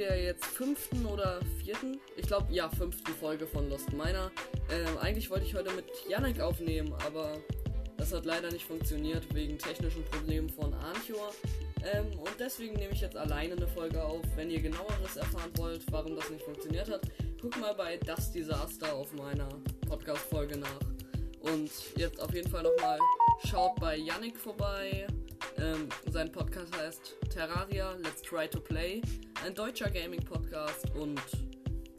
der jetzt fünften oder vierten, ich glaube ja, fünften Folge von Lost Miner. Ähm, eigentlich wollte ich heute mit Yannick aufnehmen, aber das hat leider nicht funktioniert wegen technischen Problemen von Anchor. Ähm, und deswegen nehme ich jetzt alleine eine Folge auf. Wenn ihr genaueres erfahren wollt, warum das nicht funktioniert hat, guckt mal bei Das Desaster auf meiner Podcast-Folge nach. Und jetzt auf jeden Fall nochmal schaut bei Yannick vorbei. Ähm, sein Podcast heißt Terraria Let's Try to Play. Ein deutscher Gaming-Podcast. Und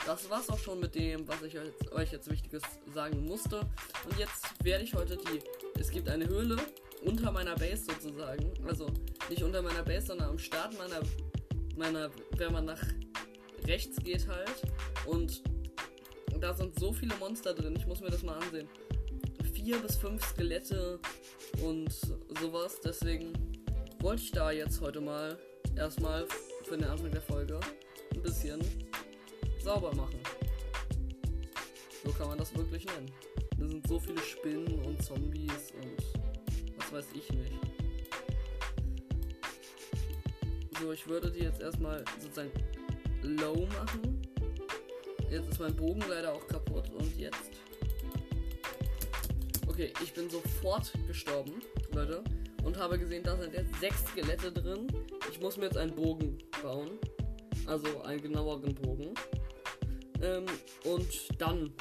das war's auch schon mit dem, was ich euch jetzt Wichtiges sagen musste. Und jetzt werde ich heute die. Es gibt eine Höhle unter meiner Base sozusagen. Also nicht unter meiner Base, sondern am Start meiner, meiner, wenn man nach rechts geht halt. Und da sind so viele Monster drin. Ich muss mir das mal ansehen. Vier bis fünf Skelette und sowas. Deswegen wollte ich da jetzt heute mal erstmal für den Anfang der Folge ein bisschen sauber machen. So kann man das wirklich nennen. Da sind so viele Spinnen und Zombies und was weiß ich nicht. So, ich würde die jetzt erstmal sozusagen low machen. Jetzt ist mein Bogen leider auch kaputt und jetzt. Okay, ich bin sofort gestorben, Leute. Und habe gesehen, da sind jetzt sechs Skelette drin. Ich muss mir jetzt einen Bogen bauen. Also einen genaueren Bogen. Ähm, und dann,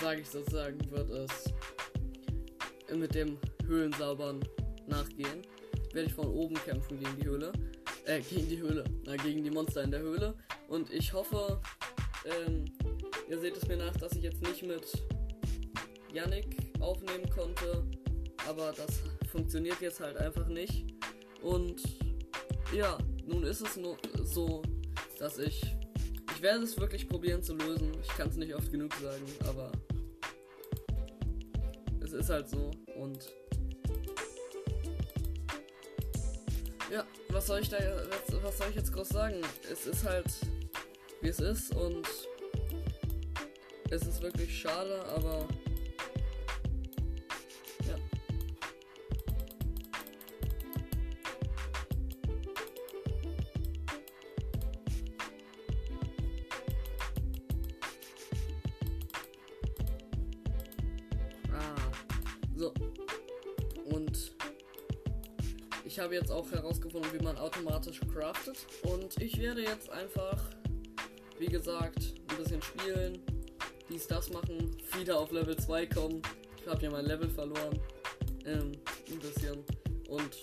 sage ich sozusagen, wird es mit dem Höhlensaubern nachgehen werde ich von oben kämpfen gegen die Höhle. Äh, gegen die Höhle. Na, gegen die Monster in der Höhle. Und ich hoffe, ähm, ihr seht es mir nach, dass ich jetzt nicht mit Yannick aufnehmen konnte. Aber das funktioniert jetzt halt einfach nicht. Und ja, nun ist es nur so, dass ich. Ich werde es wirklich probieren zu lösen. Ich kann es nicht oft genug sagen, aber es ist halt so. Und Ja, was soll ich da was, was soll ich jetzt groß sagen? Es ist halt wie es ist und es ist wirklich schade, aber So. Und ich habe jetzt auch herausgefunden, wie man automatisch craftet. Und ich werde jetzt einfach, wie gesagt, ein bisschen spielen, dies, das machen, wieder auf Level 2 kommen. Ich habe ja mein Level verloren. Ähm, ein bisschen. Und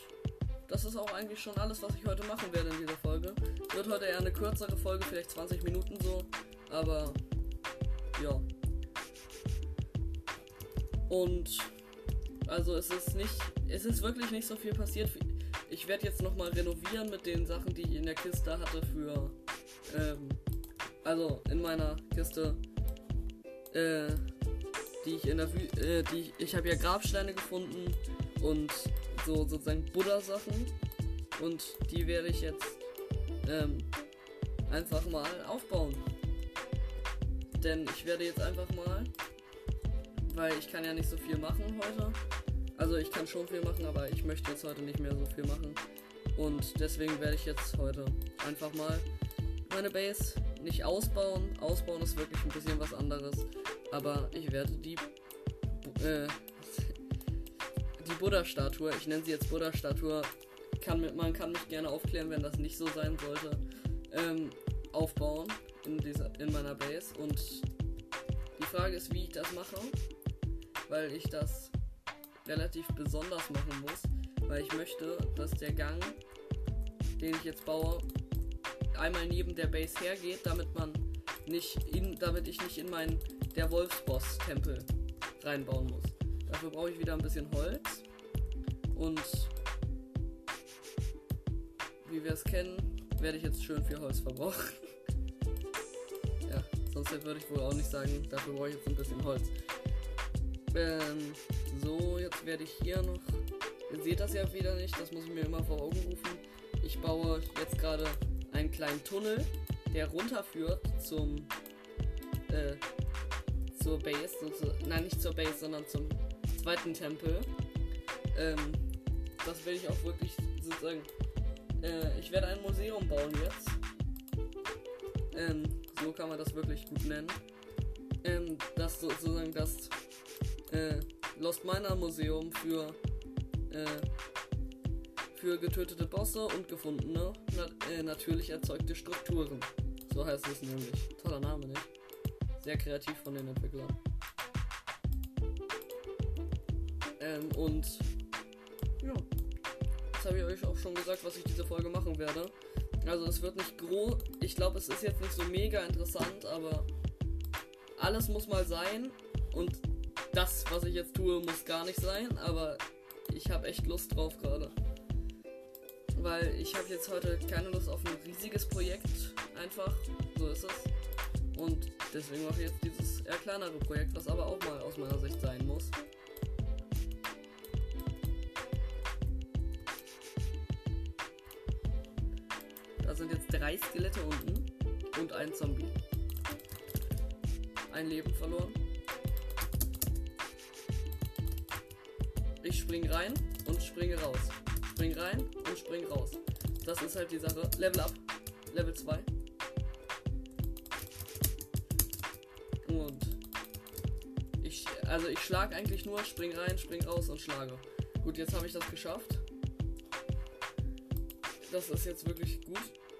das ist auch eigentlich schon alles, was ich heute machen werde in dieser Folge. Wird heute eher eine kürzere Folge, vielleicht 20 Minuten so. Aber ja. Und also es ist nicht, es ist wirklich nicht so viel passiert. Ich werde jetzt nochmal renovieren mit den Sachen, die ich in der Kiste hatte für. Ähm, also in meiner Kiste. Äh, die ich in der Wü äh, die ich, habe ja Grabsteine gefunden und so sozusagen Buddha-Sachen. Und die werde ich jetzt ähm, einfach mal aufbauen. Denn ich werde jetzt einfach mal, weil ich kann ja nicht so viel machen heute, also ich kann schon viel machen, aber ich möchte jetzt heute nicht mehr so viel machen. Und deswegen werde ich jetzt heute einfach mal meine Base nicht ausbauen. Ausbauen ist wirklich ein bisschen was anderes. Aber ich werde die äh, die Buddha-Statue, ich nenne sie jetzt Buddha-Statue, kann man kann mich gerne aufklären, wenn das nicht so sein sollte, ähm, aufbauen in, dieser, in meiner Base. Und die Frage ist, wie ich das mache, weil ich das relativ besonders machen muss, weil ich möchte, dass der Gang, den ich jetzt baue, einmal neben der Base hergeht, damit man nicht in, damit ich nicht in meinen der Wolfsboss-Tempel reinbauen muss. Dafür brauche ich wieder ein bisschen Holz und wie wir es kennen, werde ich jetzt schön viel Holz verbrauchen. ja, sonst würde ich wohl auch nicht sagen, dafür brauche ich jetzt ein bisschen Holz. Ähm, so, jetzt werde ich hier noch. Ihr seht das ja wieder nicht, das muss ich mir immer vor Augen rufen. Ich baue jetzt gerade einen kleinen Tunnel, der runterführt zum. Äh, zur Base. Zu, nein, nicht zur Base, sondern zum zweiten Tempel. Ähm, das will ich auch wirklich sozusagen. Äh, ich werde ein Museum bauen jetzt. ähm, so kann man das wirklich gut nennen, ähm, das sozusagen das äh, Lost Miner Museum für äh, für getötete Bosse und gefundene nat äh, natürlich erzeugte Strukturen. So heißt es nämlich. Toller Name, nicht? Sehr kreativ von den Entwicklern. Ähm, und ja, jetzt habe ich euch auch schon gesagt, was ich diese Folge machen werde. Also es wird nicht groß, ich glaube es ist jetzt nicht so mega interessant, aber alles muss mal sein und das, was ich jetzt tue, muss gar nicht sein, aber ich habe echt Lust drauf gerade. Weil ich habe jetzt heute keine Lust auf ein riesiges Projekt, einfach, so ist es. Und deswegen mache ich jetzt dieses eher kleinere Projekt, was aber auch mal aus meiner Sicht sein muss. Da sind jetzt drei Skelette unten und ein Zombie. Ein Leben verloren. Spring rein und springe raus. Spring rein und spring raus. Das ist halt die Sache. Level up. Level 2. Und ich, also ich schlage eigentlich nur, spring rein, spring raus und schlage. Gut, jetzt habe ich das geschafft. Das ist jetzt wirklich gut,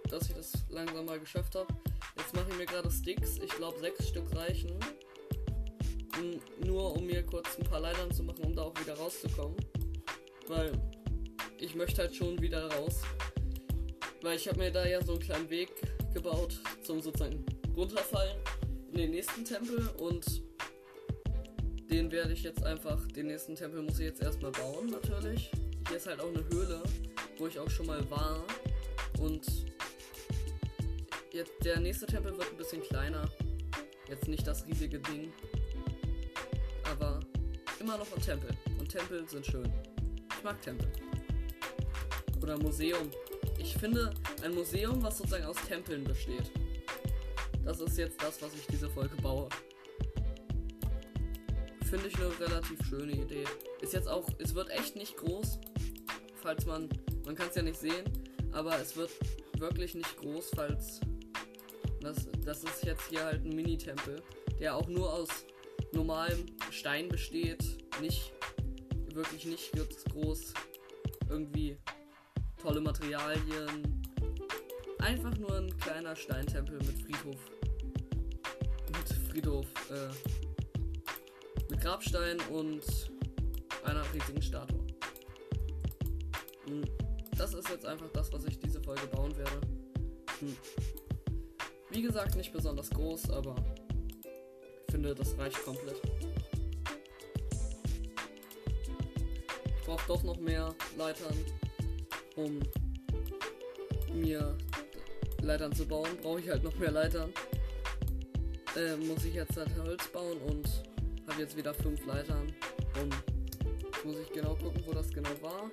dass ich das langsam mal geschafft habe. Jetzt mache ich mir gerade Sticks. Ich glaube, sechs Stück reichen. Nur um mir kurz ein paar Leitern zu machen, um da auch wieder rauszukommen. Weil ich möchte halt schon wieder raus. Weil ich habe mir da ja so einen kleinen Weg gebaut zum sozusagen runterfallen in den nächsten Tempel und den werde ich jetzt einfach, den nächsten Tempel muss ich jetzt erstmal bauen natürlich. Hier ist halt auch eine Höhle, wo ich auch schon mal war und jetzt der nächste Tempel wird ein bisschen kleiner. Jetzt nicht das riesige Ding, immer noch ein Tempel und Tempel sind schön. Ich mag Tempel oder Museum. Ich finde ein Museum, was sozusagen aus Tempeln besteht. Das ist jetzt das, was ich diese Folge baue. Finde ich eine relativ schöne Idee. Ist jetzt auch, es wird echt nicht groß, falls man, man kann es ja nicht sehen, aber es wird wirklich nicht groß, falls das, das ist jetzt hier halt ein Mini-Tempel, der auch nur aus normalem Stein besteht, nicht wirklich nicht groß irgendwie tolle Materialien. Einfach nur ein kleiner Steintempel mit Friedhof. Mit Friedhof, äh, mit Grabstein und einer riesigen Statue. Hm, das ist jetzt einfach das, was ich diese Folge bauen werde. Hm. Wie gesagt, nicht besonders groß, aber finde, das reicht komplett. Ich brauche doch noch mehr Leitern um mir Leitern zu bauen, brauche ich halt noch mehr Leitern. Äh, muss ich jetzt halt Holz bauen und habe jetzt wieder fünf Leitern. Und muss ich genau gucken, wo das genau war.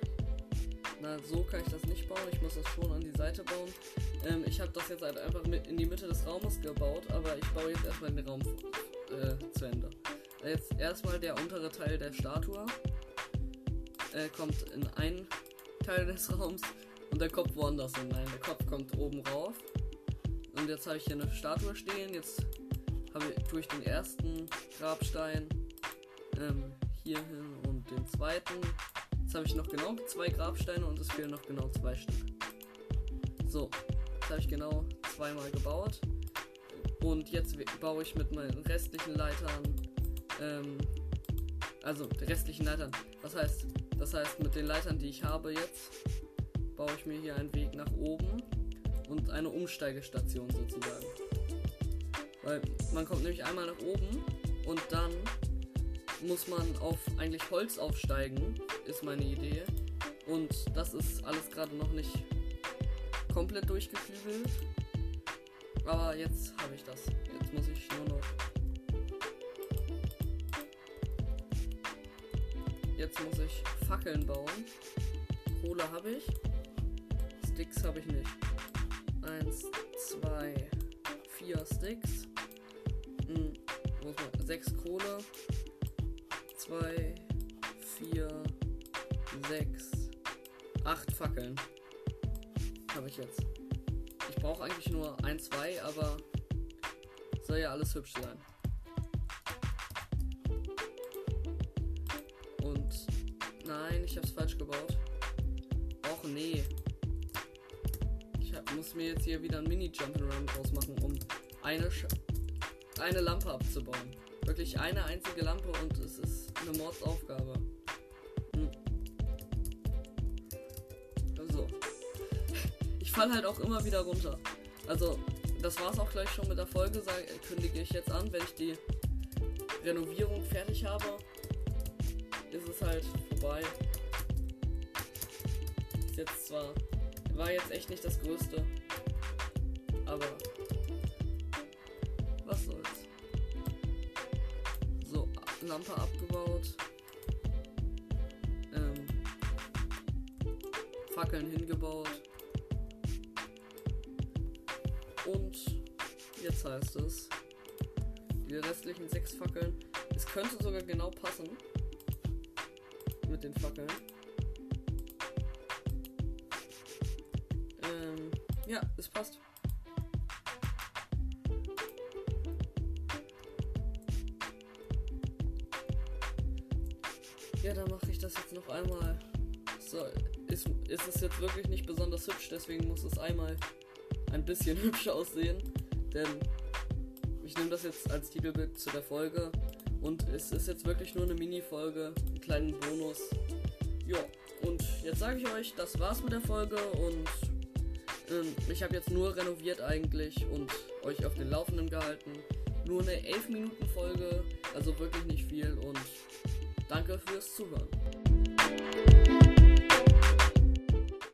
Na, so kann ich das nicht bauen. Ich muss das schon an die Seite bauen. Ähm, ich habe das jetzt halt einfach in die Mitte des Raumes gebaut, aber ich baue jetzt erstmal den Raum äh, zu Ende. Jetzt erstmal der untere Teil der Statue äh, kommt in ein Teil des Raums und der Kopf woanders hin. Nein, der Kopf kommt oben rauf. Und jetzt habe ich hier eine Statue stehen. Jetzt habe ich durch den ersten Grabstein ähm, hier hin und den zweiten. Jetzt habe ich noch genau zwei Grabsteine und es fehlen noch genau zwei Stück. So, jetzt habe ich genau zweimal gebaut. Und jetzt baue ich mit meinen restlichen Leitern, ähm, also die restlichen Leitern, was heißt, das heißt, mit den Leitern, die ich habe jetzt, baue ich mir hier einen Weg nach oben und eine Umsteigestation sozusagen. Weil man kommt nämlich einmal nach oben und dann muss man auf eigentlich Holz aufsteigen, ist meine Idee. Und das ist alles gerade noch nicht komplett durchgeflügelt. Aber jetzt habe ich das. Jetzt muss ich nur noch Jetzt muss ich Fackeln bauen. Kohle habe ich. Sticks habe ich nicht. Eins, zwei, vier Sticks. Hm, sechs Kohle. Zwei, vier, sechs, acht Fackeln. Habe ich jetzt. Brauche eigentlich nur ein, zwei, aber Soll ja alles hübsch sein. Und nein, ich hab's falsch gebaut. Och nee. Ich hab, muss mir jetzt hier wieder ein Mini-Jump'n'Run draus machen, um eine, Sch eine Lampe abzubauen. Wirklich eine einzige Lampe und es ist eine Mordsaufgabe. Fall halt auch immer wieder runter. Also, das war's auch gleich schon mit der Folge, sag, kündige ich jetzt an, wenn ich die Renovierung fertig habe, ist es halt vorbei. Ist jetzt zwar, war jetzt echt nicht das Größte, aber was soll's. So, Lampe abgebaut. Ähm, Fackeln hingebaut. Jetzt heißt es, die restlichen sechs Fackeln. Es könnte sogar genau passen mit den Fackeln. Ähm, ja, es passt. Ja, dann mache ich das jetzt noch einmal. So, ist, ist es jetzt wirklich nicht besonders hübsch, deswegen muss es einmal ein bisschen hübsch aussehen. Denn ich nehme das jetzt als Titelbild zu der Folge. Und es ist jetzt wirklich nur eine Mini-Folge, einen kleinen Bonus. Ja, und jetzt sage ich euch, das war's mit der Folge und ähm, ich habe jetzt nur renoviert eigentlich und euch auf den Laufenden gehalten. Nur eine 11 Minuten Folge, also wirklich nicht viel und danke fürs Zuhören.